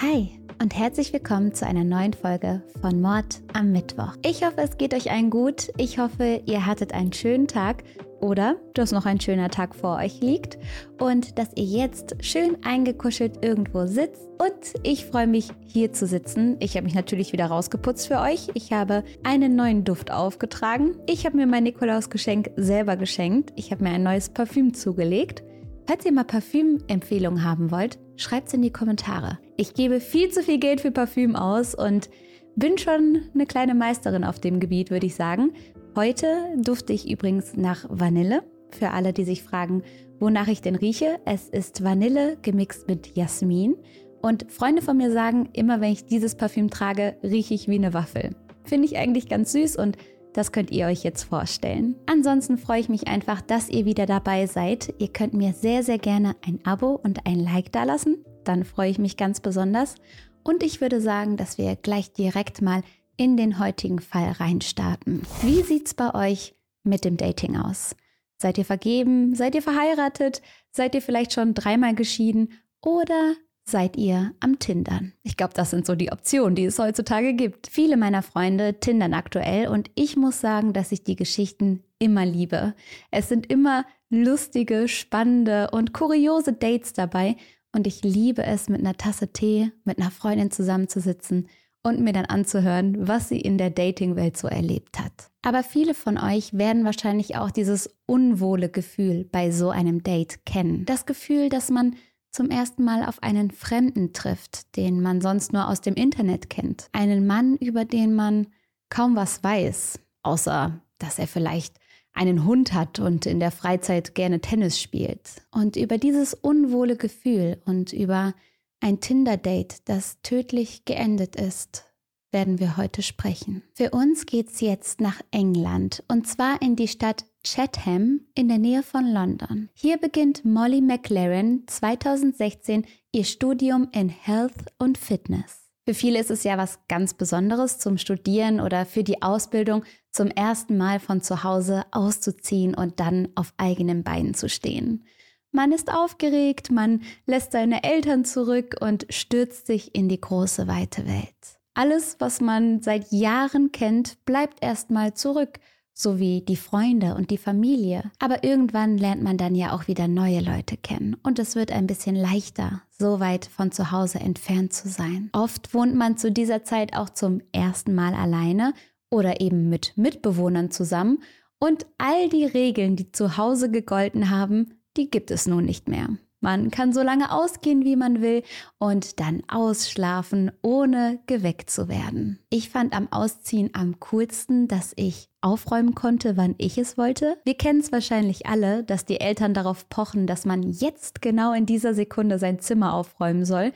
Hi und herzlich willkommen zu einer neuen Folge von Mord am Mittwoch. Ich hoffe, es geht euch allen gut. Ich hoffe, ihr hattet einen schönen Tag oder dass noch ein schöner Tag vor euch liegt und dass ihr jetzt schön eingekuschelt irgendwo sitzt. Und ich freue mich, hier zu sitzen. Ich habe mich natürlich wieder rausgeputzt für euch. Ich habe einen neuen Duft aufgetragen. Ich habe mir mein Nikolausgeschenk selber geschenkt. Ich habe mir ein neues Parfüm zugelegt. Falls ihr mal Parfümempfehlungen haben wollt, schreibt es in die Kommentare. Ich gebe viel zu viel Geld für Parfüm aus und bin schon eine kleine Meisterin auf dem Gebiet, würde ich sagen. Heute dufte ich übrigens nach Vanille. Für alle, die sich fragen, wonach ich denn rieche, es ist Vanille gemixt mit Jasmin. Und Freunde von mir sagen, immer wenn ich dieses Parfüm trage, rieche ich wie eine Waffel. Finde ich eigentlich ganz süß und das könnt ihr euch jetzt vorstellen. Ansonsten freue ich mich einfach, dass ihr wieder dabei seid. Ihr könnt mir sehr, sehr gerne ein Abo und ein Like dalassen. Dann freue ich mich ganz besonders. Und ich würde sagen, dass wir gleich direkt mal in den heutigen Fall reinstarten. Wie sieht's bei euch mit dem Dating aus? Seid ihr vergeben? Seid ihr verheiratet? Seid ihr vielleicht schon dreimal geschieden? Oder seid ihr am Tindern? Ich glaube, das sind so die Optionen, die es heutzutage gibt. Viele meiner Freunde tindern aktuell und ich muss sagen, dass ich die Geschichten immer liebe. Es sind immer lustige, spannende und kuriose Dates dabei und ich liebe es, mit einer Tasse Tee mit einer Freundin zusammenzusitzen und mir dann anzuhören, was sie in der Dating-Welt so erlebt hat. Aber viele von euch werden wahrscheinlich auch dieses unwohle Gefühl bei so einem Date kennen. Das Gefühl, dass man zum ersten Mal auf einen Fremden trifft, den man sonst nur aus dem Internet kennt. Einen Mann, über den man kaum was weiß, außer dass er vielleicht einen Hund hat und in der Freizeit gerne Tennis spielt. Und über dieses unwohle Gefühl und über ein Tinder-Date, das tödlich geendet ist, werden wir heute sprechen. Für uns geht's jetzt nach England und zwar in die Stadt Chatham in der Nähe von London. Hier beginnt Molly McLaren 2016 ihr Studium in Health und Fitness. Für viele ist es ja was ganz Besonderes zum Studieren oder für die Ausbildung zum ersten Mal von zu Hause auszuziehen und dann auf eigenen Beinen zu stehen. Man ist aufgeregt, man lässt seine Eltern zurück und stürzt sich in die große weite Welt. Alles, was man seit Jahren kennt, bleibt erstmal zurück, sowie die Freunde und die Familie. Aber irgendwann lernt man dann ja auch wieder neue Leute kennen und es wird ein bisschen leichter, so weit von zu Hause entfernt zu sein. Oft wohnt man zu dieser Zeit auch zum ersten Mal alleine oder eben mit Mitbewohnern zusammen und all die Regeln, die zu Hause gegolten haben, die gibt es nun nicht mehr. Man kann so lange ausgehen, wie man will und dann ausschlafen, ohne geweckt zu werden. Ich fand am Ausziehen am coolsten, dass ich aufräumen konnte, wann ich es wollte. Wir kennen es wahrscheinlich alle, dass die Eltern darauf pochen, dass man jetzt genau in dieser Sekunde sein Zimmer aufräumen soll.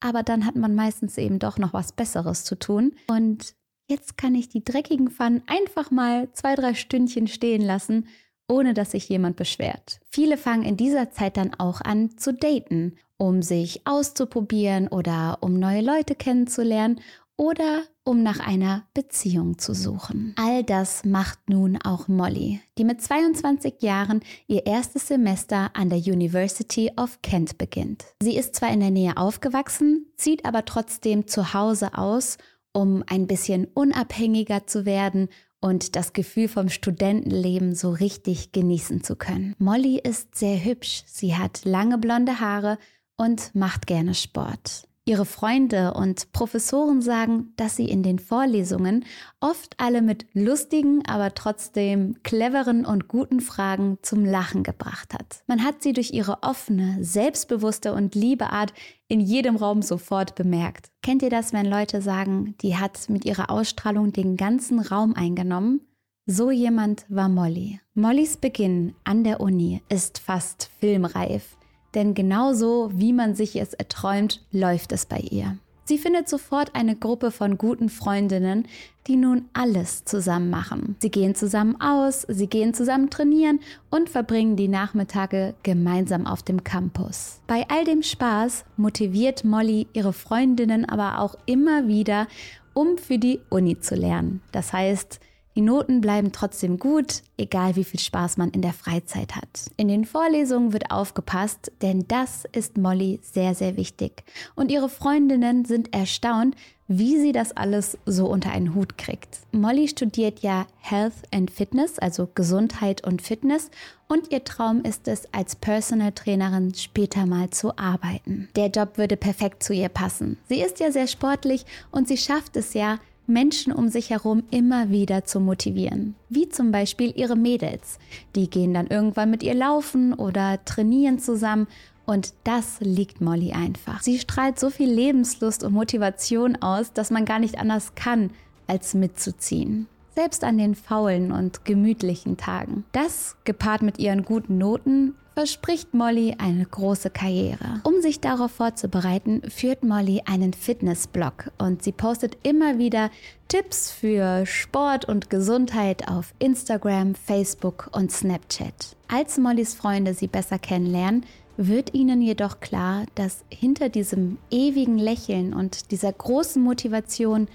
Aber dann hat man meistens eben doch noch was Besseres zu tun. Und jetzt kann ich die dreckigen Pfannen einfach mal zwei, drei Stündchen stehen lassen ohne dass sich jemand beschwert. Viele fangen in dieser Zeit dann auch an zu daten, um sich auszuprobieren oder um neue Leute kennenzulernen oder um nach einer Beziehung zu suchen. All das macht nun auch Molly, die mit 22 Jahren ihr erstes Semester an der University of Kent beginnt. Sie ist zwar in der Nähe aufgewachsen, zieht aber trotzdem zu Hause aus, um ein bisschen unabhängiger zu werden und das Gefühl vom Studentenleben so richtig genießen zu können. Molly ist sehr hübsch, sie hat lange blonde Haare und macht gerne Sport. Ihre Freunde und Professoren sagen, dass sie in den Vorlesungen oft alle mit lustigen, aber trotzdem cleveren und guten Fragen zum Lachen gebracht hat. Man hat sie durch ihre offene, selbstbewusste und liebe Art in jedem Raum sofort bemerkt. Kennt ihr das, wenn Leute sagen, die hat mit ihrer Ausstrahlung den ganzen Raum eingenommen? So jemand war Molly. Mollys Beginn an der Uni ist fast filmreif. Denn genauso wie man sich es erträumt, läuft es bei ihr. Sie findet sofort eine Gruppe von guten Freundinnen, die nun alles zusammen machen. Sie gehen zusammen aus, sie gehen zusammen trainieren und verbringen die Nachmittage gemeinsam auf dem Campus. Bei all dem Spaß motiviert Molly ihre Freundinnen aber auch immer wieder, um für die Uni zu lernen. Das heißt, Die Noten bleiben trotzdem gut, egal wie viel Spaß man in der Freizeit hat. In den Vorlesungen wird aufgepasst, denn das ist Molly sehr, sehr wichtig. Und ihre Freundinnen sind erstaunt, wie sie das alles so unter einen Hut kriegt. Molly studiert ja Health and Fitness, also Gesundheit und Fitness, und ihr Traum ist es, als Personal Trainerin später mal zu arbeiten. Der Job würde perfekt zu ihr passen. Sie ist ja sehr sportlich und sie schafft es ja, Menschen um sich herum immer wieder zu motivieren. Wie zum Beispiel ihre Mädels. Die gehen dann irgendwann mit ihr laufen oder trainieren zusammen und das liegt Molly einfach. Sie strahlt so viel Lebenslust und Motivation aus, dass man gar nicht anders kann, als mitzuziehen. Selbst an den faulen und gemütlichen Tagen. Das, gepaart mit ihren guten Noten, verspricht Molly eine große Karriere. Um sich darauf vorzubereiten, führt Molly einen Fitnessblog und sie postet immer wieder Tipps für Sport und Gesundheit auf Instagram, Facebook und Snapchat. Als Mollys Freunde sie besser kennenlernen, wird ihnen jedoch klar, dass hinter diesem ewigen Lächeln und dieser großen Motivation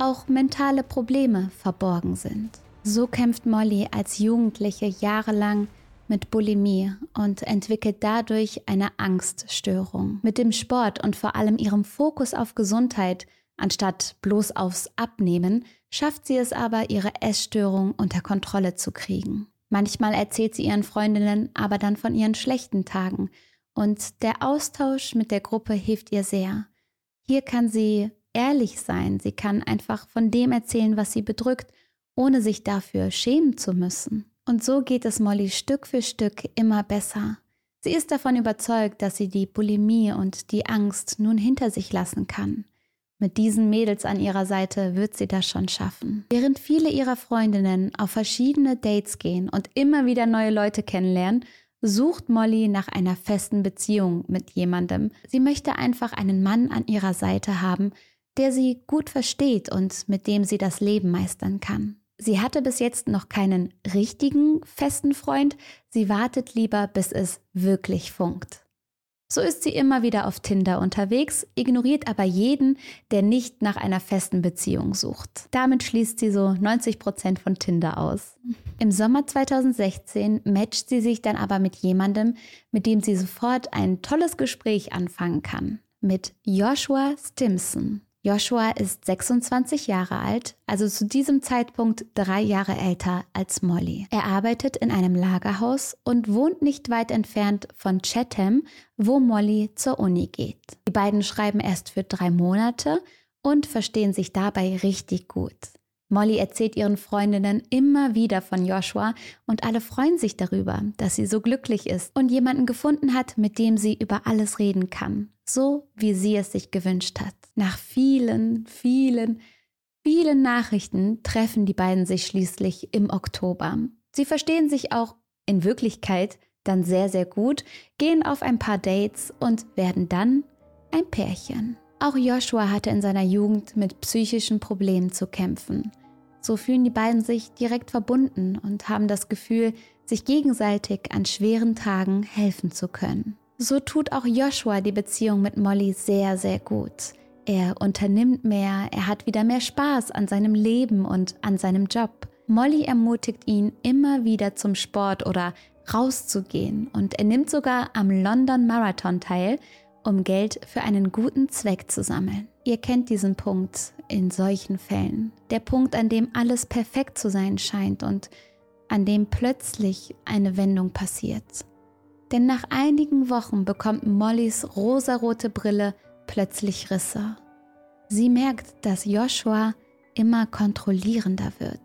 auch mentale Probleme verborgen sind. So kämpft Molly als Jugendliche jahrelang mit Bulimie und entwickelt dadurch eine Angststörung. Mit dem Sport und vor allem ihrem Fokus auf Gesundheit anstatt bloß aufs Abnehmen, schafft sie es aber, ihre Essstörung unter Kontrolle zu kriegen. Manchmal erzählt sie ihren Freundinnen aber dann von ihren schlechten Tagen und der Austausch mit der Gruppe hilft ihr sehr. Hier kann sie ehrlich sein, sie kann einfach von dem erzählen, was sie bedrückt, ohne sich dafür schämen zu müssen. Und so geht es Molly Stück für Stück immer besser. Sie ist davon überzeugt, dass sie die Bulimie und die Angst nun hinter sich lassen kann. Mit diesen Mädels an ihrer Seite wird sie das schon schaffen. Während viele ihrer Freundinnen auf verschiedene Dates gehen und immer wieder neue Leute kennenlernen, sucht Molly nach einer festen Beziehung mit jemandem. Sie möchte einfach einen Mann an ihrer Seite haben, der sie gut versteht und mit dem sie das Leben meistern kann. Sie hatte bis jetzt noch keinen richtigen festen Freund, sie wartet lieber, bis es wirklich funkt. So ist sie immer wieder auf Tinder unterwegs, ignoriert aber jeden, der nicht nach einer festen Beziehung sucht. Damit schließt sie so 90 Prozent von Tinder aus. Im Sommer 2016 matcht sie sich dann aber mit jemandem, mit dem sie sofort ein tolles Gespräch anfangen kann. Mit Joshua Stimson. Joshua ist 26 Jahre alt, also zu diesem Zeitpunkt drei Jahre älter als Molly. Er arbeitet in einem Lagerhaus und wohnt nicht weit entfernt von Chatham, wo Molly zur Uni geht. Die beiden schreiben erst für drei Monate und verstehen sich dabei richtig gut. Molly erzählt ihren Freundinnen immer wieder von Joshua und alle freuen sich darüber, dass sie so glücklich ist und jemanden gefunden hat, mit dem sie über alles reden kann, so wie sie es sich gewünscht hat. Nach vielen, vielen, vielen Nachrichten treffen die beiden sich schließlich im Oktober. Sie verstehen sich auch in Wirklichkeit dann sehr, sehr gut, gehen auf ein paar Dates und werden dann ein Pärchen. Auch Joshua hatte in seiner Jugend mit psychischen Problemen zu kämpfen. So fühlen die beiden sich direkt verbunden und haben das Gefühl, sich gegenseitig an schweren Tagen helfen zu können. So tut auch Joshua die Beziehung mit Molly sehr, sehr gut. Er unternimmt mehr, er hat wieder mehr Spaß an seinem Leben und an seinem Job. Molly ermutigt ihn immer wieder zum Sport oder rauszugehen und er nimmt sogar am London Marathon teil, um Geld für einen guten Zweck zu sammeln. Ihr kennt diesen Punkt in solchen Fällen. Der Punkt, an dem alles perfekt zu sein scheint und an dem plötzlich eine Wendung passiert. Denn nach einigen Wochen bekommt Mollys rosarote Brille plötzlich Risse. Sie merkt, dass Joshua immer kontrollierender wird.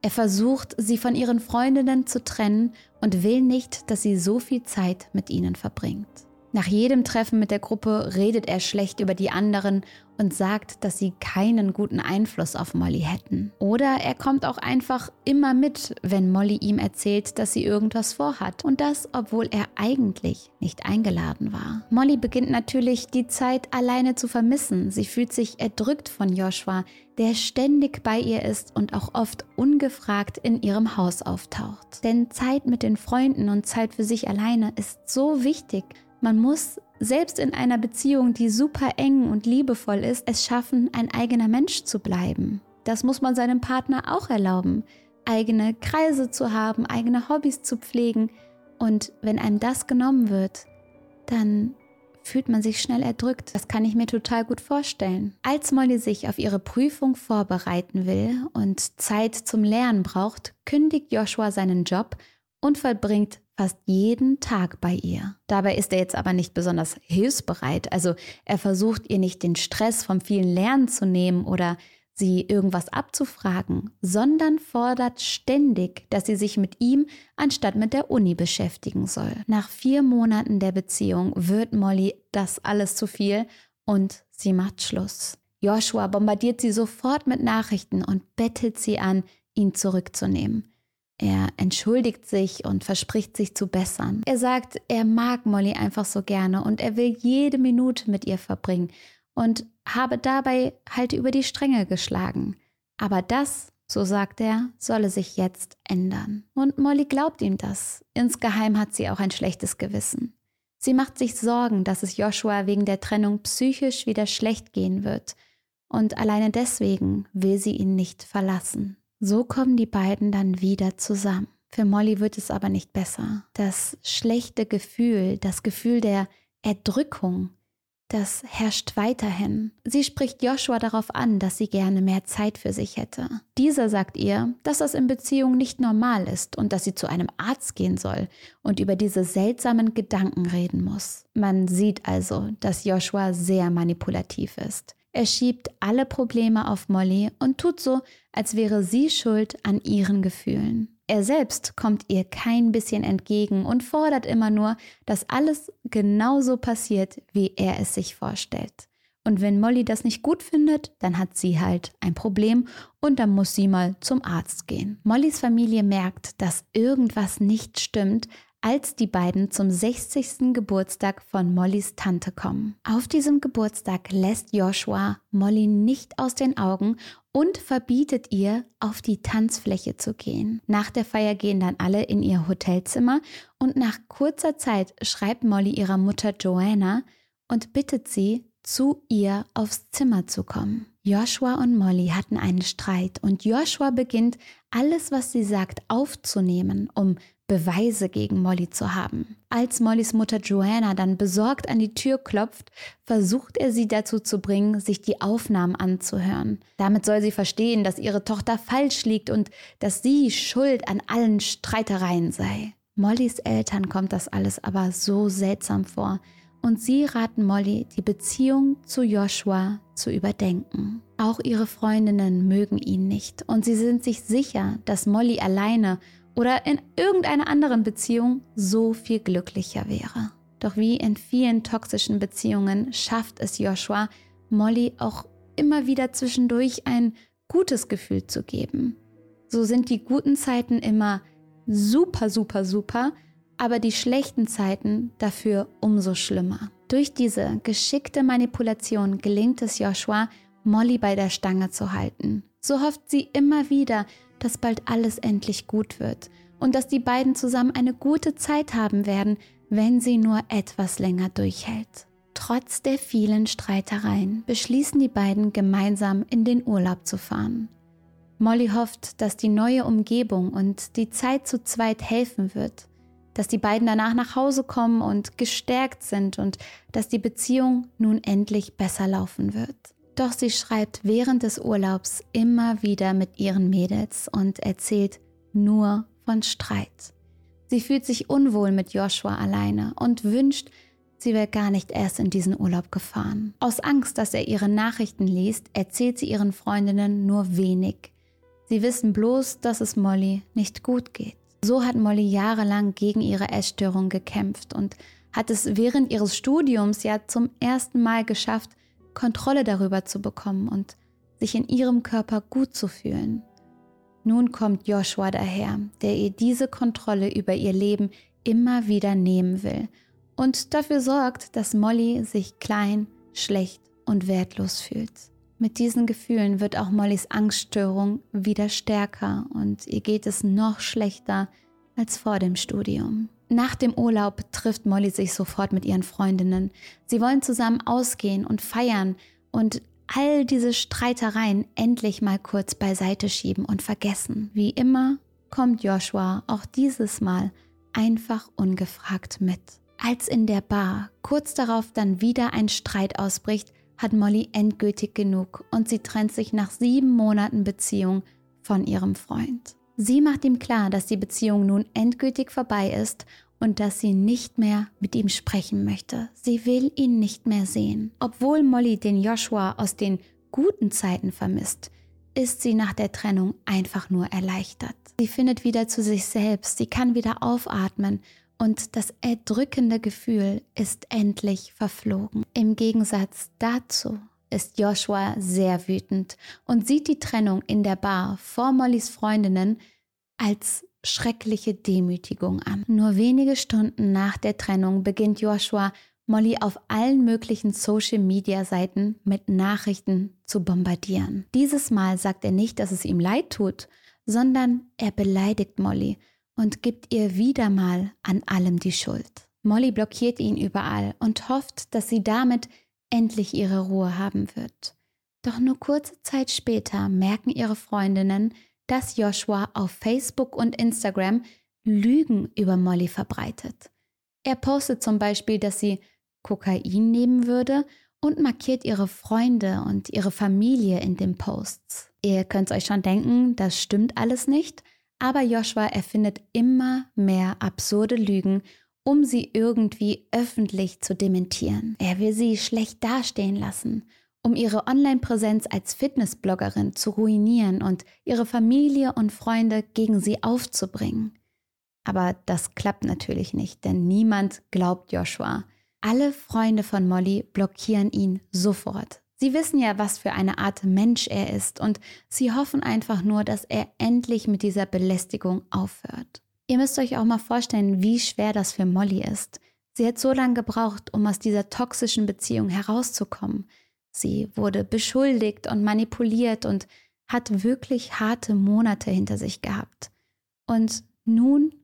Er versucht, sie von ihren Freundinnen zu trennen und will nicht, dass sie so viel Zeit mit ihnen verbringt. Nach jedem Treffen mit der Gruppe redet er schlecht über die anderen und sagt, dass sie keinen guten Einfluss auf Molly hätten. Oder er kommt auch einfach immer mit, wenn Molly ihm erzählt, dass sie irgendwas vorhat. Und das, obwohl er eigentlich nicht eingeladen war. Molly beginnt natürlich die Zeit alleine zu vermissen. Sie fühlt sich erdrückt von Joshua, der ständig bei ihr ist und auch oft ungefragt in ihrem Haus auftaucht. Denn Zeit mit den Freunden und Zeit für sich alleine ist so wichtig man muss selbst in einer Beziehung, die super eng und liebevoll ist, es schaffen, ein eigener Mensch zu bleiben. das muss man seinem Partner auch erlauben, eigene Kreise zu haben, eigene Hobbys zu pflegen. Und wenn einem das genommen wird, dann fühlt man sich schnell erdrückt. Das kann ich mir total gut vorstellen. Als Molly sich auf ihre Prüfung vorbereiten will und Zeit zum Lernen braucht, kündigt Joshua seinen Job und verbringt fast jeden Tag bei ihr. Dabei ist er jetzt aber nicht besonders hilfsbereit. Also er versucht ihr nicht den Stress vom vielen Lernen zu nehmen oder sie irgendwas abzufragen, sondern fordert ständig, dass sie sich mit ihm anstatt mit der Uni beschäftigen soll. Nach vier Monaten der Beziehung wird Molly das alles zu viel und sie macht Schluss. Joshua bombardiert sie sofort mit Nachrichten und bettelt sie an, ihn zurückzunehmen. Er entschuldigt sich und verspricht sich zu bessern. Er sagt, er mag Molly einfach so gerne und er will jede Minute mit ihr verbringen und habe dabei halt über die Stränge geschlagen. Aber das, so sagt er, solle sich jetzt ändern. Und Molly glaubt ihm das. Insgeheim hat sie auch ein schlechtes Gewissen. Sie macht sich Sorgen, dass es Joshua wegen der Trennung psychisch wieder schlecht gehen wird. Und alleine deswegen will sie ihn nicht verlassen. So kommen die beiden dann wieder zusammen. Für Molly wird es aber nicht besser. Das schlechte Gefühl, das Gefühl der Erdrückung, das herrscht weiterhin. Sie spricht Joshua darauf an, dass sie gerne mehr Zeit für sich hätte. Dieser sagt ihr, dass das in Beziehung nicht normal ist und dass sie zu einem Arzt gehen soll und über diese seltsamen Gedanken reden muss. Man sieht also, dass Joshua sehr manipulativ ist. Er schiebt alle Probleme auf Molly und tut so, als wäre sie schuld an ihren Gefühlen. Er selbst kommt ihr kein bisschen entgegen und fordert immer nur, dass alles genauso passiert, wie er es sich vorstellt. Und wenn Molly das nicht gut findet, dann hat sie halt ein Problem und dann muss sie mal zum Arzt gehen. Mollys Familie merkt, dass irgendwas nicht stimmt, als die beiden zum 60. Geburtstag von Mollys Tante kommen. Auf diesem Geburtstag lässt Joshua Molly nicht aus den Augen und verbietet ihr, auf die Tanzfläche zu gehen. Nach der Feier gehen dann alle in ihr Hotelzimmer und nach kurzer Zeit schreibt Molly ihrer Mutter Joanna und bittet sie, zu ihr aufs Zimmer zu kommen. Joshua und Molly hatten einen Streit und Joshua beginnt, alles, was sie sagt, aufzunehmen, um Beweise gegen Molly zu haben. Als Mollys Mutter Joanna dann besorgt an die Tür klopft, versucht er sie dazu zu bringen, sich die Aufnahmen anzuhören. Damit soll sie verstehen, dass ihre Tochter falsch liegt und dass sie schuld an allen Streitereien sei. Mollys Eltern kommt das alles aber so seltsam vor und sie raten Molly, die Beziehung zu Joshua zu überdenken. Auch ihre Freundinnen mögen ihn nicht und sie sind sich sicher, dass Molly alleine oder in irgendeiner anderen Beziehung so viel glücklicher wäre. Doch wie in vielen toxischen Beziehungen schafft es Joshua, Molly auch immer wieder zwischendurch ein gutes Gefühl zu geben. So sind die guten Zeiten immer super, super, super, aber die schlechten Zeiten dafür umso schlimmer. Durch diese geschickte Manipulation gelingt es Joshua, Molly bei der Stange zu halten. So hofft sie immer wieder, dass bald alles endlich gut wird und dass die beiden zusammen eine gute Zeit haben werden, wenn sie nur etwas länger durchhält. Trotz der vielen Streitereien beschließen die beiden gemeinsam in den Urlaub zu fahren. Molly hofft, dass die neue Umgebung und die Zeit zu zweit helfen wird, dass die beiden danach nach Hause kommen und gestärkt sind und dass die Beziehung nun endlich besser laufen wird. Doch sie schreibt während des Urlaubs immer wieder mit ihren Mädels und erzählt nur von Streit. Sie fühlt sich unwohl mit Joshua alleine und wünscht, sie wäre gar nicht erst in diesen Urlaub gefahren. Aus Angst, dass er ihre Nachrichten liest, erzählt sie ihren Freundinnen nur wenig. Sie wissen bloß, dass es Molly nicht gut geht. So hat Molly jahrelang gegen ihre Essstörung gekämpft und hat es während ihres Studiums ja zum ersten Mal geschafft, Kontrolle darüber zu bekommen und sich in ihrem Körper gut zu fühlen. Nun kommt Joshua daher, der ihr diese Kontrolle über ihr Leben immer wieder nehmen will und dafür sorgt, dass Molly sich klein, schlecht und wertlos fühlt. Mit diesen Gefühlen wird auch Mollys Angststörung wieder stärker und ihr geht es noch schlechter als vor dem Studium. Nach dem Urlaub trifft Molly sich sofort mit ihren Freundinnen. Sie wollen zusammen ausgehen und feiern und all diese Streitereien endlich mal kurz beiseite schieben und vergessen. Wie immer kommt Joshua auch dieses Mal einfach ungefragt mit. Als in der Bar kurz darauf dann wieder ein Streit ausbricht, hat Molly endgültig genug und sie trennt sich nach sieben Monaten Beziehung von ihrem Freund. Sie macht ihm klar, dass die Beziehung nun endgültig vorbei ist und dass sie nicht mehr mit ihm sprechen möchte. Sie will ihn nicht mehr sehen. Obwohl Molly den Joshua aus den guten Zeiten vermisst, ist sie nach der Trennung einfach nur erleichtert. Sie findet wieder zu sich selbst, sie kann wieder aufatmen und das erdrückende Gefühl ist endlich verflogen. Im Gegensatz dazu ist Joshua sehr wütend und sieht die Trennung in der Bar vor Mollys Freundinnen als schreckliche Demütigung an. Nur wenige Stunden nach der Trennung beginnt Joshua Molly auf allen möglichen Social-Media-Seiten mit Nachrichten zu bombardieren. Dieses Mal sagt er nicht, dass es ihm leid tut, sondern er beleidigt Molly und gibt ihr wieder mal an allem die Schuld. Molly blockiert ihn überall und hofft, dass sie damit endlich ihre Ruhe haben wird. Doch nur kurze Zeit später merken ihre Freundinnen, dass Joshua auf Facebook und Instagram Lügen über Molly verbreitet. Er postet zum Beispiel, dass sie Kokain nehmen würde und markiert ihre Freunde und ihre Familie in den Posts. Ihr könnt euch schon denken, das stimmt alles nicht, aber Joshua erfindet immer mehr absurde Lügen, um sie irgendwie öffentlich zu dementieren. Er will sie schlecht dastehen lassen, um ihre Online-Präsenz als Fitnessbloggerin zu ruinieren und ihre Familie und Freunde gegen sie aufzubringen. Aber das klappt natürlich nicht, denn niemand glaubt Joshua. Alle Freunde von Molly blockieren ihn sofort. Sie wissen ja, was für eine Art Mensch er ist und sie hoffen einfach nur, dass er endlich mit dieser Belästigung aufhört. Ihr müsst euch auch mal vorstellen, wie schwer das für Molly ist. Sie hat so lange gebraucht, um aus dieser toxischen Beziehung herauszukommen. Sie wurde beschuldigt und manipuliert und hat wirklich harte Monate hinter sich gehabt. Und nun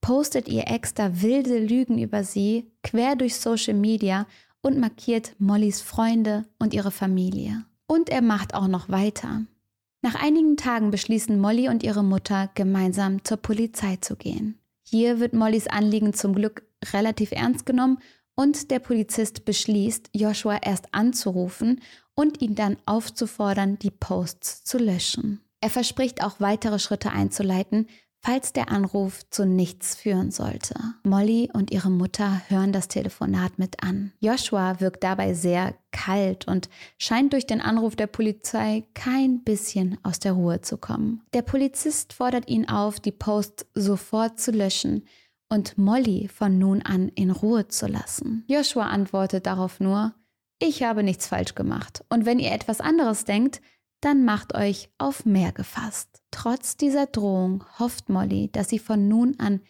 postet ihr Ex da wilde Lügen über sie quer durch Social Media und markiert Mollys Freunde und ihre Familie. Und er macht auch noch weiter. Nach einigen Tagen beschließen Molly und ihre Mutter gemeinsam zur Polizei zu gehen. Hier wird Mollys Anliegen zum Glück relativ ernst genommen und der Polizist beschließt, Joshua erst anzurufen und ihn dann aufzufordern, die Posts zu löschen. Er verspricht auch weitere Schritte einzuleiten, falls der Anruf zu nichts führen sollte. Molly und ihre Mutter hören das Telefonat mit an. Joshua wirkt dabei sehr kalt und scheint durch den Anruf der Polizei kein bisschen aus der Ruhe zu kommen. Der Polizist fordert ihn auf, die Post sofort zu löschen und Molly von nun an in Ruhe zu lassen. Joshua antwortet darauf nur, ich habe nichts falsch gemacht und wenn ihr etwas anderes denkt, dann macht euch auf mehr gefasst. Trotz dieser Drohung hofft Molly, dass sie von nun an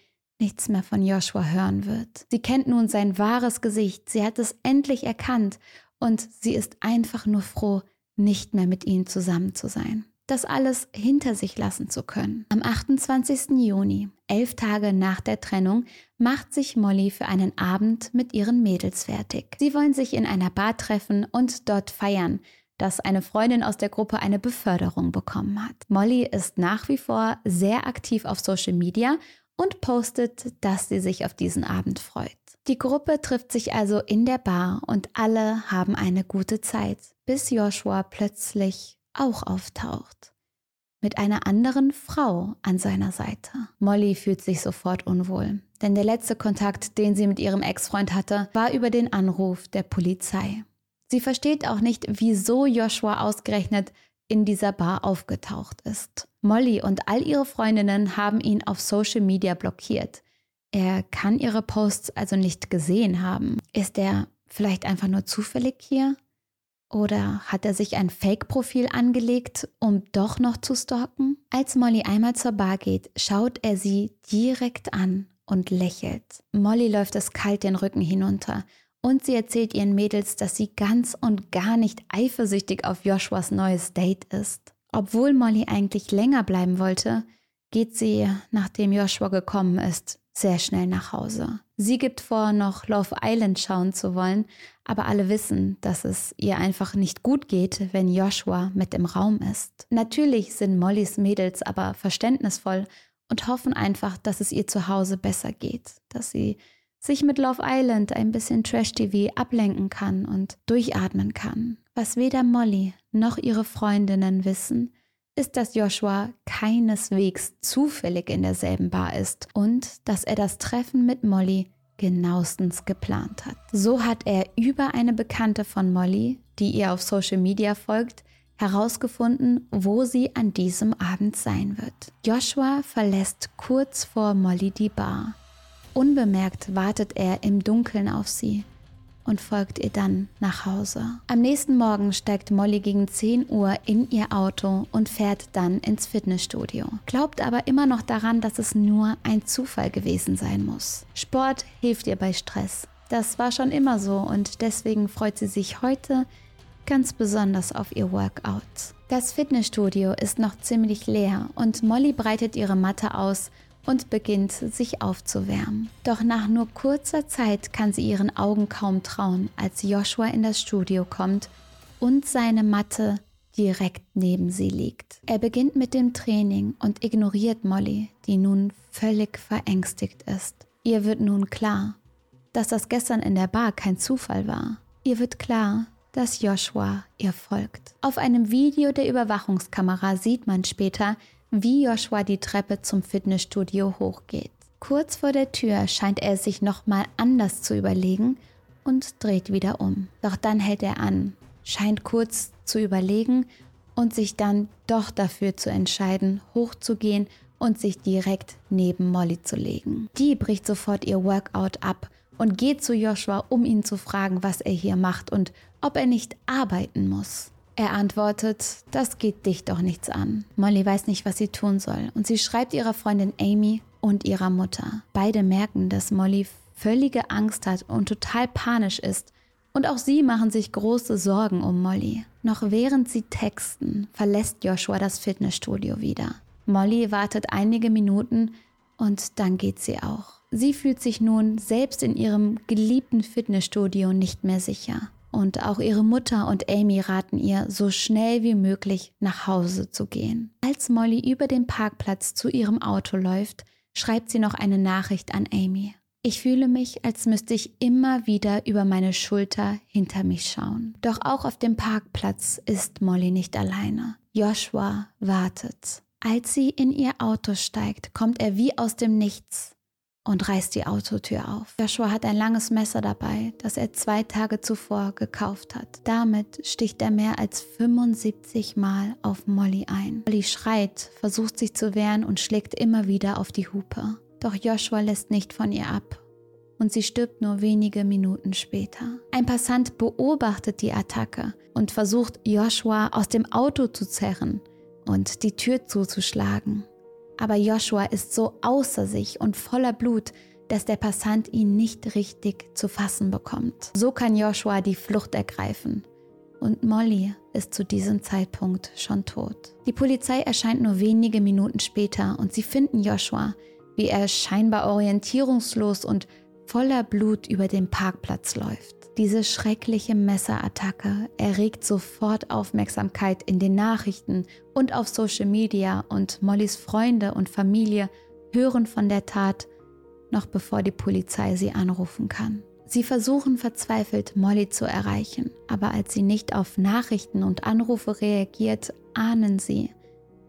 nichts mehr von Joshua hören wird. Sie kennt nun sein wahres Gesicht, sie hat es endlich erkannt und sie ist einfach nur froh, nicht mehr mit ihm zusammen zu sein. Das alles hinter sich lassen zu können. Am 28. Juni, elf Tage nach der Trennung, macht sich Molly für einen Abend mit ihren Mädels fertig. Sie wollen sich in einer Bar treffen und dort feiern, dass eine Freundin aus der Gruppe eine Beförderung bekommen hat. Molly ist nach wie vor sehr aktiv auf Social Media und postet, dass sie sich auf diesen Abend freut. Die Gruppe trifft sich also in der Bar und alle haben eine gute Zeit, bis Joshua plötzlich auch auftaucht. Mit einer anderen Frau an seiner Seite. Molly fühlt sich sofort unwohl, denn der letzte Kontakt, den sie mit ihrem Ex-Freund hatte, war über den Anruf der Polizei. Sie versteht auch nicht, wieso Joshua ausgerechnet in dieser Bar aufgetaucht ist. Molly und all ihre Freundinnen haben ihn auf Social Media blockiert. Er kann ihre Posts also nicht gesehen haben. Ist er vielleicht einfach nur zufällig hier? Oder hat er sich ein Fake-Profil angelegt, um doch noch zu stalken? Als Molly einmal zur Bar geht, schaut er sie direkt an und lächelt. Molly läuft es kalt den Rücken hinunter und sie erzählt ihren Mädels, dass sie ganz und gar nicht eifersüchtig auf Joshuas neues Date ist. Obwohl Molly eigentlich länger bleiben wollte, geht sie, nachdem Joshua gekommen ist, sehr schnell nach Hause. Sie gibt vor, noch Love Island schauen zu wollen, aber alle wissen, dass es ihr einfach nicht gut geht, wenn Joshua mit im Raum ist. Natürlich sind Mollys Mädels aber verständnisvoll und hoffen einfach, dass es ihr zu Hause besser geht, dass sie sich mit Love Island ein bisschen Trash-TV ablenken kann und durchatmen kann. Was weder Molly noch ihre Freundinnen wissen, ist, dass Joshua keineswegs zufällig in derselben Bar ist und dass er das Treffen mit Molly genauestens geplant hat. So hat er über eine Bekannte von Molly, die ihr auf Social Media folgt, herausgefunden, wo sie an diesem Abend sein wird. Joshua verlässt kurz vor Molly die Bar. Unbemerkt wartet er im Dunkeln auf sie und folgt ihr dann nach Hause. Am nächsten Morgen steigt Molly gegen 10 Uhr in ihr Auto und fährt dann ins Fitnessstudio. Glaubt aber immer noch daran, dass es nur ein Zufall gewesen sein muss. Sport hilft ihr bei Stress. Das war schon immer so und deswegen freut sie sich heute ganz besonders auf ihr Workout. Das Fitnessstudio ist noch ziemlich leer und Molly breitet ihre Matte aus und beginnt sich aufzuwärmen. Doch nach nur kurzer Zeit kann sie ihren Augen kaum trauen, als Joshua in das Studio kommt und seine Matte direkt neben sie liegt. Er beginnt mit dem Training und ignoriert Molly, die nun völlig verängstigt ist. Ihr wird nun klar, dass das gestern in der Bar kein Zufall war. Ihr wird klar, dass Joshua ihr folgt. Auf einem Video der Überwachungskamera sieht man später, wie Joshua die Treppe zum Fitnessstudio hochgeht. Kurz vor der Tür scheint er sich nochmal anders zu überlegen und dreht wieder um. Doch dann hält er an, scheint kurz zu überlegen und sich dann doch dafür zu entscheiden, hochzugehen und sich direkt neben Molly zu legen. Die bricht sofort ihr Workout ab und geht zu Joshua, um ihn zu fragen, was er hier macht und ob er nicht arbeiten muss. Er antwortet, das geht dich doch nichts an. Molly weiß nicht, was sie tun soll und sie schreibt ihrer Freundin Amy und ihrer Mutter. Beide merken, dass Molly völlige Angst hat und total panisch ist und auch sie machen sich große Sorgen um Molly. Noch während sie texten, verlässt Joshua das Fitnessstudio wieder. Molly wartet einige Minuten und dann geht sie auch. Sie fühlt sich nun selbst in ihrem geliebten Fitnessstudio nicht mehr sicher. Und auch ihre Mutter und Amy raten ihr, so schnell wie möglich nach Hause zu gehen. Als Molly über den Parkplatz zu ihrem Auto läuft, schreibt sie noch eine Nachricht an Amy. Ich fühle mich, als müsste ich immer wieder über meine Schulter hinter mich schauen. Doch auch auf dem Parkplatz ist Molly nicht alleine. Joshua wartet. Als sie in ihr Auto steigt, kommt er wie aus dem Nichts und reißt die Autotür auf. Joshua hat ein langes Messer dabei, das er zwei Tage zuvor gekauft hat. Damit sticht er mehr als 75 Mal auf Molly ein. Molly schreit, versucht sich zu wehren und schlägt immer wieder auf die Hupe. Doch Joshua lässt nicht von ihr ab und sie stirbt nur wenige Minuten später. Ein Passant beobachtet die Attacke und versucht Joshua aus dem Auto zu zerren und die Tür zuzuschlagen. Aber Joshua ist so außer sich und voller Blut, dass der Passant ihn nicht richtig zu fassen bekommt. So kann Joshua die Flucht ergreifen. Und Molly ist zu diesem Zeitpunkt schon tot. Die Polizei erscheint nur wenige Minuten später und sie finden Joshua, wie er scheinbar orientierungslos und voller Blut über den Parkplatz läuft. Diese schreckliche Messerattacke erregt sofort Aufmerksamkeit in den Nachrichten und auf Social Media und Mollys Freunde und Familie hören von der Tat, noch bevor die Polizei sie anrufen kann. Sie versuchen verzweifelt, Molly zu erreichen, aber als sie nicht auf Nachrichten und Anrufe reagiert, ahnen sie,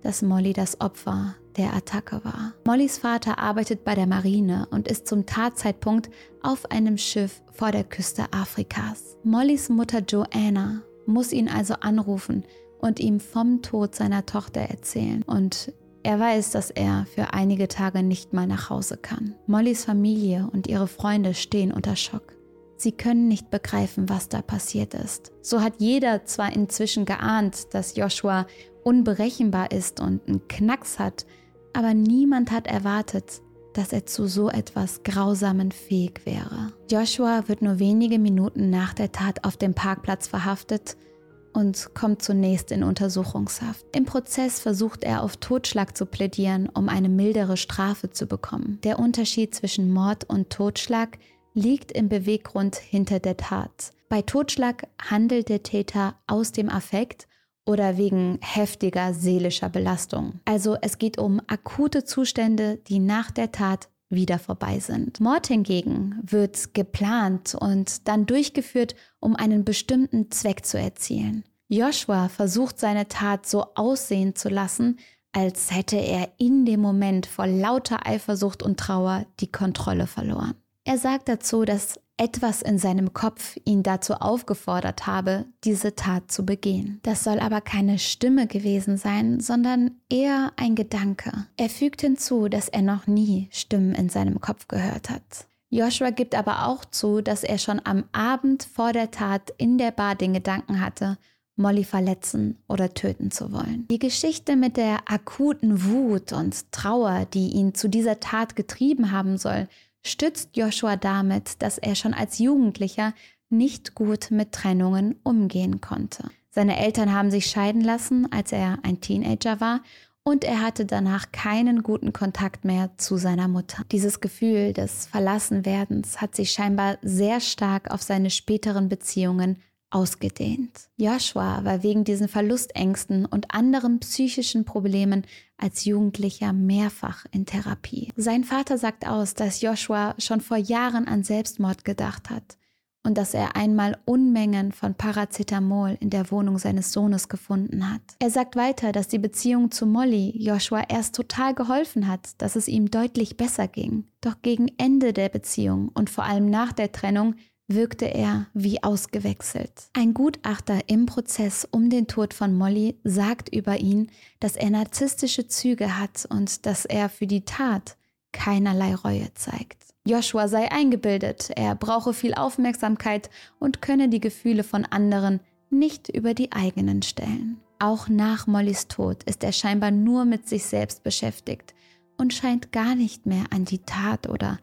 dass Molly das Opfer der Attacke war. Mollys Vater arbeitet bei der Marine und ist zum Tatzeitpunkt auf einem Schiff vor der Küste Afrikas. Mollys Mutter Joanna muss ihn also anrufen und ihm vom Tod seiner Tochter erzählen. Und er weiß, dass er für einige Tage nicht mal nach Hause kann. Mollys Familie und ihre Freunde stehen unter Schock. Sie können nicht begreifen, was da passiert ist. So hat jeder zwar inzwischen geahnt, dass Joshua unberechenbar ist und einen Knacks hat, aber niemand hat erwartet, dass er zu so etwas Grausamen fähig wäre. Joshua wird nur wenige Minuten nach der Tat auf dem Parkplatz verhaftet und kommt zunächst in Untersuchungshaft. Im Prozess versucht er auf Totschlag zu plädieren, um eine mildere Strafe zu bekommen. Der Unterschied zwischen Mord und Totschlag liegt im Beweggrund hinter der Tat. Bei Totschlag handelt der Täter aus dem Affekt oder wegen heftiger seelischer Belastung. Also es geht um akute Zustände, die nach der Tat wieder vorbei sind. Mord hingegen wird geplant und dann durchgeführt, um einen bestimmten Zweck zu erzielen. Joshua versucht seine Tat so aussehen zu lassen, als hätte er in dem Moment vor lauter Eifersucht und Trauer die Kontrolle verloren. Er sagt dazu, dass etwas in seinem Kopf ihn dazu aufgefordert habe, diese Tat zu begehen. Das soll aber keine Stimme gewesen sein, sondern eher ein Gedanke. Er fügt hinzu, dass er noch nie Stimmen in seinem Kopf gehört hat. Joshua gibt aber auch zu, dass er schon am Abend vor der Tat in der Bar den Gedanken hatte, Molly verletzen oder töten zu wollen. Die Geschichte mit der akuten Wut und Trauer, die ihn zu dieser Tat getrieben haben soll, stützt Joshua damit, dass er schon als Jugendlicher nicht gut mit Trennungen umgehen konnte. Seine Eltern haben sich scheiden lassen, als er ein Teenager war, und er hatte danach keinen guten Kontakt mehr zu seiner Mutter. Dieses Gefühl des Verlassenwerdens hat sich scheinbar sehr stark auf seine späteren Beziehungen ausgedehnt. Joshua war wegen diesen Verlustängsten und anderen psychischen Problemen als Jugendlicher mehrfach in Therapie. Sein Vater sagt aus, dass Joshua schon vor Jahren an Selbstmord gedacht hat und dass er einmal Unmengen von Paracetamol in der Wohnung seines Sohnes gefunden hat. Er sagt weiter, dass die Beziehung zu Molly Joshua erst total geholfen hat, dass es ihm deutlich besser ging. Doch gegen Ende der Beziehung und vor allem nach der Trennung wirkte er wie ausgewechselt. Ein Gutachter im Prozess um den Tod von Molly sagt über ihn, dass er narzisstische Züge hat und dass er für die Tat keinerlei Reue zeigt. Joshua sei eingebildet, er brauche viel Aufmerksamkeit und könne die Gefühle von anderen nicht über die eigenen stellen. Auch nach Mollys Tod ist er scheinbar nur mit sich selbst beschäftigt und scheint gar nicht mehr an die Tat oder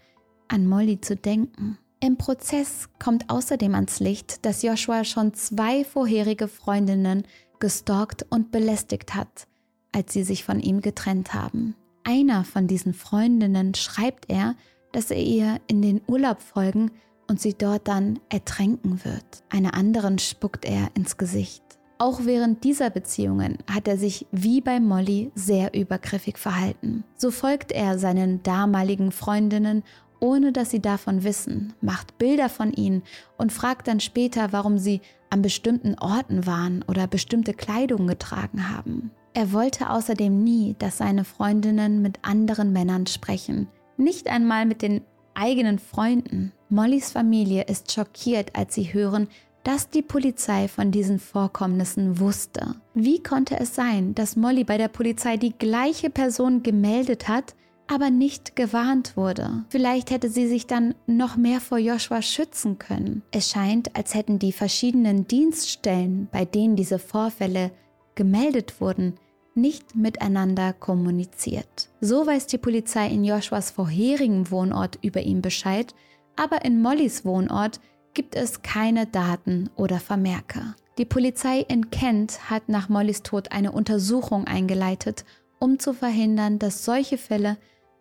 an Molly zu denken. Im Prozess kommt außerdem ans Licht, dass Joshua schon zwei vorherige Freundinnen gestalkt und belästigt hat, als sie sich von ihm getrennt haben. Einer von diesen Freundinnen schreibt er, dass er ihr in den Urlaub folgen und sie dort dann ertränken wird. Einer anderen spuckt er ins Gesicht. Auch während dieser Beziehungen hat er sich wie bei Molly sehr übergriffig verhalten. So folgt er seinen damaligen Freundinnen ohne dass sie davon wissen, macht Bilder von ihnen und fragt dann später, warum sie an bestimmten Orten waren oder bestimmte Kleidung getragen haben. Er wollte außerdem nie, dass seine Freundinnen mit anderen Männern sprechen, nicht einmal mit den eigenen Freunden. Mollys Familie ist schockiert, als sie hören, dass die Polizei von diesen Vorkommnissen wusste. Wie konnte es sein, dass Molly bei der Polizei die gleiche Person gemeldet hat, aber nicht gewarnt wurde. Vielleicht hätte sie sich dann noch mehr vor Joshua schützen können. Es scheint, als hätten die verschiedenen Dienststellen, bei denen diese Vorfälle gemeldet wurden, nicht miteinander kommuniziert. So weiß die Polizei in Joshuas vorherigen Wohnort über ihn Bescheid, aber in Mollys Wohnort gibt es keine Daten oder Vermerke. Die Polizei in Kent hat nach Mollys Tod eine Untersuchung eingeleitet, um zu verhindern, dass solche Fälle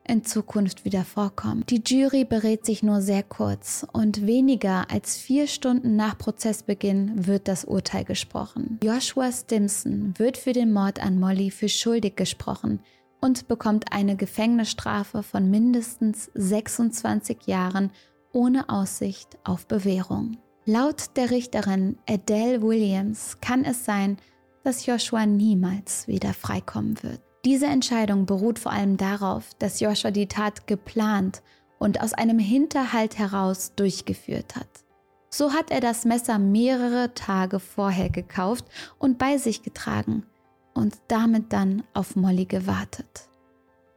in Zukunft wieder vorkommen. Die Jury berät sich nur sehr kurz und weniger als vier Stunden nach Prozessbeginn wird das Urteil gesprochen. Joshua Stimson wird für den Mord an Molly für schuldig gesprochen und bekommt eine Gefängnisstrafe von mindestens 26 Jahren ohne Aussicht auf Bewährung. Laut der Richterin Adele Williams kann es sein, dass Joshua niemals wieder freikommen wird. Diese Entscheidung beruht vor allem darauf, dass Joshua die Tat geplant und aus einem Hinterhalt heraus durchgeführt hat. So hat er das Messer mehrere Tage vorher gekauft und bei sich getragen und damit dann auf Molly gewartet.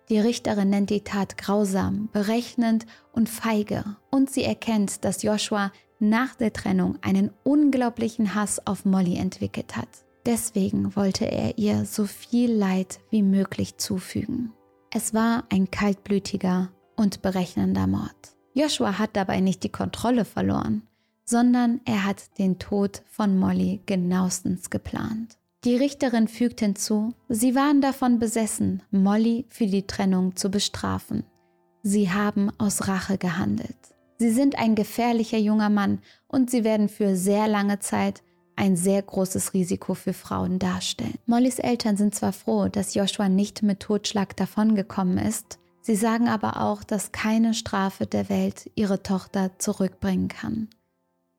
Die Richterin nennt die Tat grausam, berechnend und feige und sie erkennt, dass Joshua nach der Trennung einen unglaublichen Hass auf Molly entwickelt hat. Deswegen wollte er ihr so viel Leid wie möglich zufügen. Es war ein kaltblütiger und berechnender Mord. Joshua hat dabei nicht die Kontrolle verloren, sondern er hat den Tod von Molly genauestens geplant. Die Richterin fügt hinzu, sie waren davon besessen, Molly für die Trennung zu bestrafen. Sie haben aus Rache gehandelt. Sie sind ein gefährlicher junger Mann und sie werden für sehr lange Zeit ein sehr großes Risiko für Frauen darstellen. Mollys Eltern sind zwar froh, dass Joshua nicht mit Totschlag davongekommen ist, sie sagen aber auch, dass keine Strafe der Welt ihre Tochter zurückbringen kann.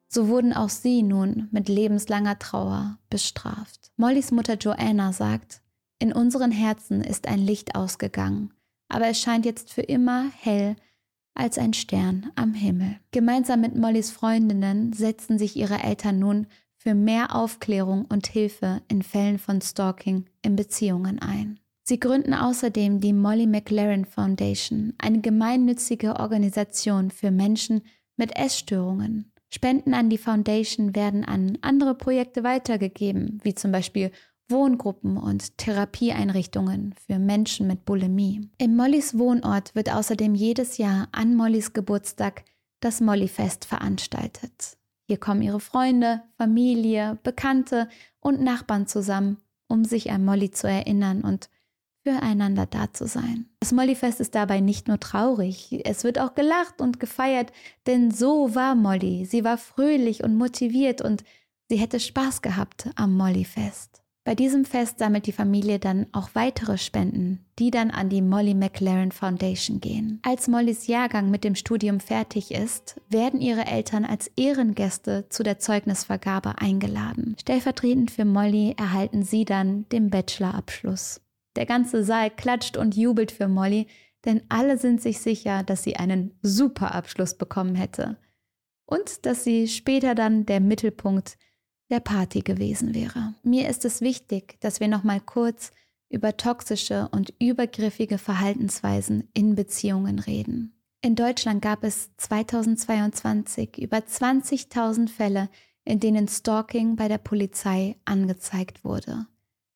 So wurden auch sie nun mit lebenslanger Trauer bestraft. Mollys Mutter Joanna sagt, in unseren Herzen ist ein Licht ausgegangen, aber es scheint jetzt für immer hell als ein Stern am Himmel. Gemeinsam mit Mollys Freundinnen setzen sich ihre Eltern nun für mehr Aufklärung und Hilfe in Fällen von Stalking in Beziehungen ein. Sie gründen außerdem die Molly McLaren Foundation, eine gemeinnützige Organisation für Menschen mit Essstörungen. Spenden an die Foundation werden an andere Projekte weitergegeben, wie zum Beispiel Wohngruppen und Therapieeinrichtungen für Menschen mit Bulimie. Im Mollys Wohnort wird außerdem jedes Jahr an Mollys Geburtstag das Mollyfest veranstaltet. Hier kommen ihre Freunde, Familie, Bekannte und Nachbarn zusammen, um sich an Molly zu erinnern und füreinander da zu sein. Das Mollyfest ist dabei nicht nur traurig, es wird auch gelacht und gefeiert, denn so war Molly. Sie war fröhlich und motiviert und sie hätte Spaß gehabt am Mollyfest. Bei diesem Fest sammelt die Familie dann auch weitere Spenden, die dann an die Molly McLaren Foundation gehen. Als Mollys Jahrgang mit dem Studium fertig ist, werden ihre Eltern als Ehrengäste zu der Zeugnisvergabe eingeladen. Stellvertretend für Molly erhalten sie dann den Bachelorabschluss. Der ganze Saal klatscht und jubelt für Molly, denn alle sind sich sicher, dass sie einen super Abschluss bekommen hätte. Und dass sie später dann der Mittelpunkt der Party gewesen wäre. Mir ist es wichtig, dass wir noch mal kurz über toxische und übergriffige Verhaltensweisen in Beziehungen reden. In Deutschland gab es 2022 über 20.000 Fälle, in denen Stalking bei der Polizei angezeigt wurde.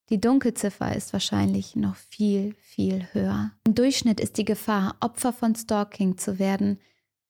Die Dunkelziffer ist wahrscheinlich noch viel, viel höher. Im Durchschnitt ist die Gefahr, Opfer von Stalking zu werden,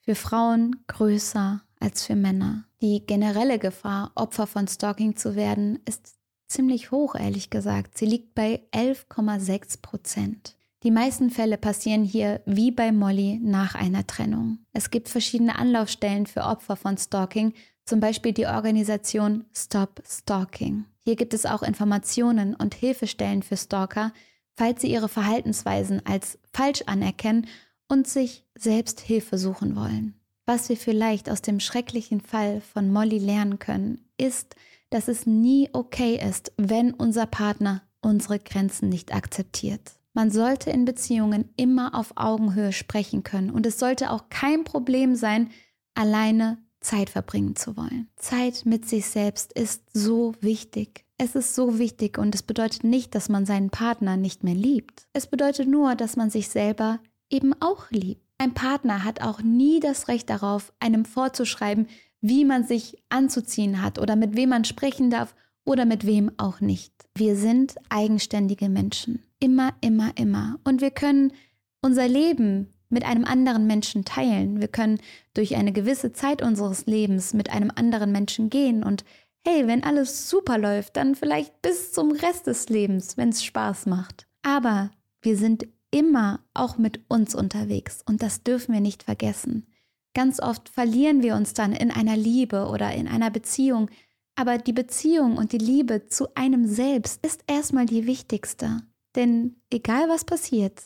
für Frauen größer als für Männer. Die generelle Gefahr, Opfer von Stalking zu werden, ist ziemlich hoch, ehrlich gesagt. Sie liegt bei 11,6 Prozent. Die meisten Fälle passieren hier wie bei Molly nach einer Trennung. Es gibt verschiedene Anlaufstellen für Opfer von Stalking, zum Beispiel die Organisation Stop Stalking. Hier gibt es auch Informationen und Hilfestellen für Stalker, falls sie ihre Verhaltensweisen als falsch anerkennen und sich selbst Hilfe suchen wollen. Was wir vielleicht aus dem schrecklichen Fall von Molly lernen können, ist, dass es nie okay ist, wenn unser Partner unsere Grenzen nicht akzeptiert. Man sollte in Beziehungen immer auf Augenhöhe sprechen können und es sollte auch kein Problem sein, alleine Zeit verbringen zu wollen. Zeit mit sich selbst ist so wichtig. Es ist so wichtig und es bedeutet nicht, dass man seinen Partner nicht mehr liebt. Es bedeutet nur, dass man sich selber eben auch liebt. Ein Partner hat auch nie das Recht darauf, einem vorzuschreiben, wie man sich anzuziehen hat oder mit wem man sprechen darf oder mit wem auch nicht. Wir sind eigenständige Menschen. Immer, immer, immer. Und wir können unser Leben mit einem anderen Menschen teilen. Wir können durch eine gewisse Zeit unseres Lebens mit einem anderen Menschen gehen und hey, wenn alles super läuft, dann vielleicht bis zum Rest des Lebens, wenn es Spaß macht. Aber wir sind immer auch mit uns unterwegs und das dürfen wir nicht vergessen. Ganz oft verlieren wir uns dann in einer Liebe oder in einer Beziehung, aber die Beziehung und die Liebe zu einem selbst ist erstmal die wichtigste. Denn egal was passiert,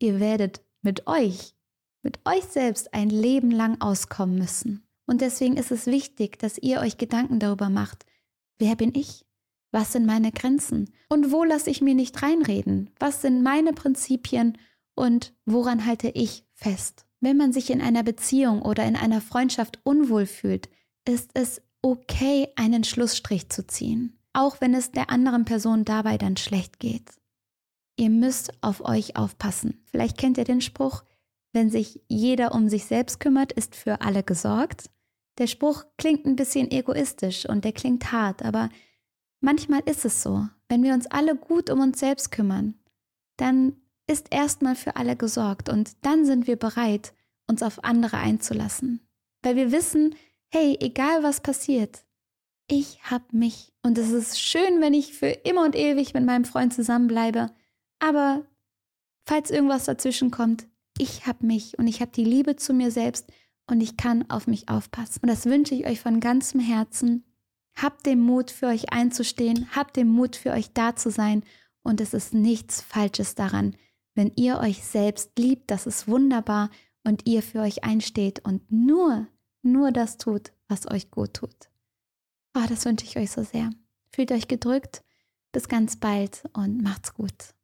ihr werdet mit euch, mit euch selbst ein Leben lang auskommen müssen. Und deswegen ist es wichtig, dass ihr euch Gedanken darüber macht, wer bin ich? Was sind meine Grenzen? Und wo lasse ich mir nicht reinreden? Was sind meine Prinzipien und woran halte ich fest? Wenn man sich in einer Beziehung oder in einer Freundschaft unwohl fühlt, ist es okay, einen Schlussstrich zu ziehen, auch wenn es der anderen Person dabei dann schlecht geht. Ihr müsst auf euch aufpassen. Vielleicht kennt ihr den Spruch, wenn sich jeder um sich selbst kümmert, ist für alle gesorgt. Der Spruch klingt ein bisschen egoistisch und der klingt hart, aber Manchmal ist es so, wenn wir uns alle gut um uns selbst kümmern, dann ist erstmal für alle gesorgt und dann sind wir bereit, uns auf andere einzulassen. Weil wir wissen, hey, egal was passiert, ich hab mich. Und es ist schön, wenn ich für immer und ewig mit meinem Freund zusammenbleibe. Aber falls irgendwas dazwischen kommt, ich hab mich und ich habe die Liebe zu mir selbst und ich kann auf mich aufpassen. Und das wünsche ich euch von ganzem Herzen. Habt den Mut, für euch einzustehen, habt den Mut, für euch da zu sein. Und es ist nichts Falsches daran, wenn ihr euch selbst liebt. Das ist wunderbar und ihr für euch einsteht und nur, nur das tut, was euch gut tut. Oh, das wünsche ich euch so sehr. Fühlt euch gedrückt. Bis ganz bald und macht's gut.